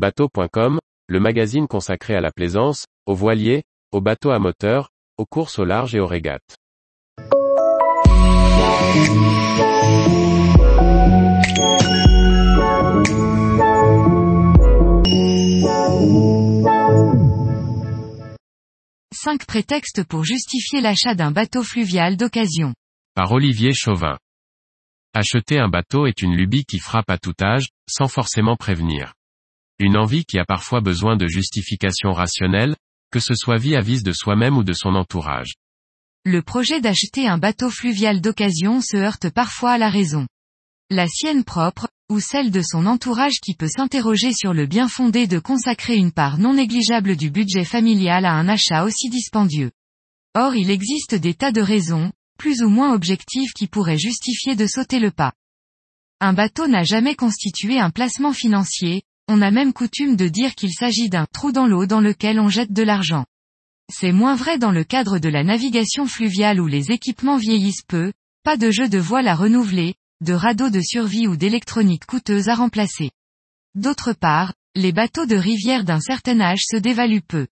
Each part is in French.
Bateau.com, le magazine consacré à la plaisance, aux voiliers, aux bateaux à moteur, aux courses au large et aux régates. Cinq prétextes pour justifier l'achat d'un bateau fluvial d'occasion. Par Olivier Chauvin. Acheter un bateau est une lubie qui frappe à tout âge, sans forcément prévenir. Une envie qui a parfois besoin de justification rationnelle, que ce soit vis-à-vis de soi-même ou de son entourage. Le projet d'acheter un bateau fluvial d'occasion se heurte parfois à la raison. La sienne propre, ou celle de son entourage qui peut s'interroger sur le bien fondé de consacrer une part non négligeable du budget familial à un achat aussi dispendieux. Or il existe des tas de raisons, plus ou moins objectives qui pourraient justifier de sauter le pas. Un bateau n'a jamais constitué un placement financier, on a même coutume de dire qu'il s'agit d'un trou dans l'eau dans lequel on jette de l'argent. C'est moins vrai dans le cadre de la navigation fluviale où les équipements vieillissent peu, pas de jeux de voile à renouveler, de radeaux de survie ou d'électronique coûteuse à remplacer. D'autre part, les bateaux de rivière d'un certain âge se dévaluent peu.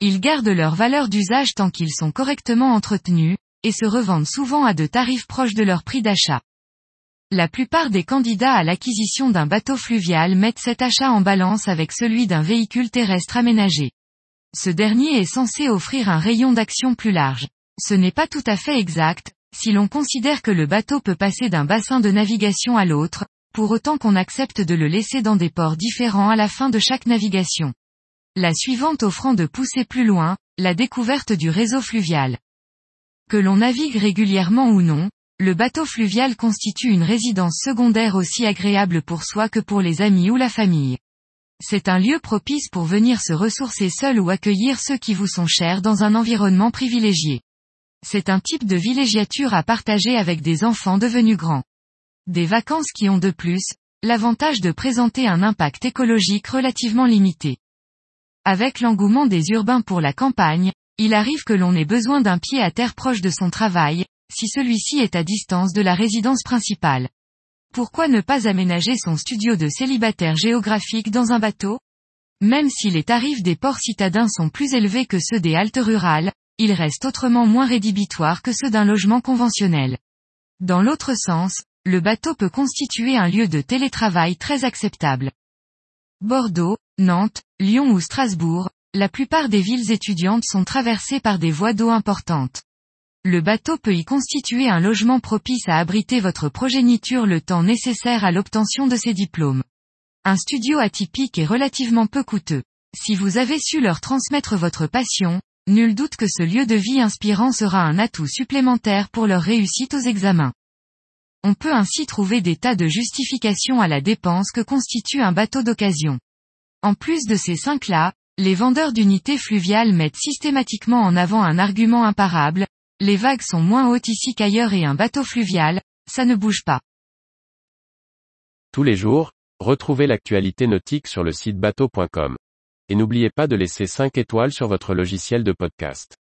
Ils gardent leur valeur d'usage tant qu'ils sont correctement entretenus, et se revendent souvent à de tarifs proches de leur prix d'achat. La plupart des candidats à l'acquisition d'un bateau fluvial mettent cet achat en balance avec celui d'un véhicule terrestre aménagé. Ce dernier est censé offrir un rayon d'action plus large. Ce n'est pas tout à fait exact, si l'on considère que le bateau peut passer d'un bassin de navigation à l'autre, pour autant qu'on accepte de le laisser dans des ports différents à la fin de chaque navigation. La suivante offrant de pousser plus loin, la découverte du réseau fluvial. Que l'on navigue régulièrement ou non, le bateau fluvial constitue une résidence secondaire aussi agréable pour soi que pour les amis ou la famille. C'est un lieu propice pour venir se ressourcer seul ou accueillir ceux qui vous sont chers dans un environnement privilégié. C'est un type de villégiature à partager avec des enfants devenus grands. Des vacances qui ont de plus, l'avantage de présenter un impact écologique relativement limité. Avec l'engouement des urbains pour la campagne, il arrive que l'on ait besoin d'un pied à terre proche de son travail, si celui-ci est à distance de la résidence principale. Pourquoi ne pas aménager son studio de célibataire géographique dans un bateau? Même si les tarifs des ports citadins sont plus élevés que ceux des haltes rurales, ils restent autrement moins rédhibitoires que ceux d'un logement conventionnel. Dans l'autre sens, le bateau peut constituer un lieu de télétravail très acceptable. Bordeaux, Nantes, Lyon ou Strasbourg, la plupart des villes étudiantes sont traversées par des voies d'eau importantes. Le bateau peut y constituer un logement propice à abriter votre progéniture le temps nécessaire à l'obtention de ses diplômes. Un studio atypique est relativement peu coûteux. Si vous avez su leur transmettre votre passion, nul doute que ce lieu de vie inspirant sera un atout supplémentaire pour leur réussite aux examens. On peut ainsi trouver des tas de justifications à la dépense que constitue un bateau d'occasion. En plus de ces cinq-là, les vendeurs d'unités fluviales mettent systématiquement en avant un argument imparable, les vagues sont moins hautes ici qu'ailleurs et un bateau fluvial, ça ne bouge pas. Tous les jours, retrouvez l'actualité nautique sur le site bateau.com. Et n'oubliez pas de laisser 5 étoiles sur votre logiciel de podcast.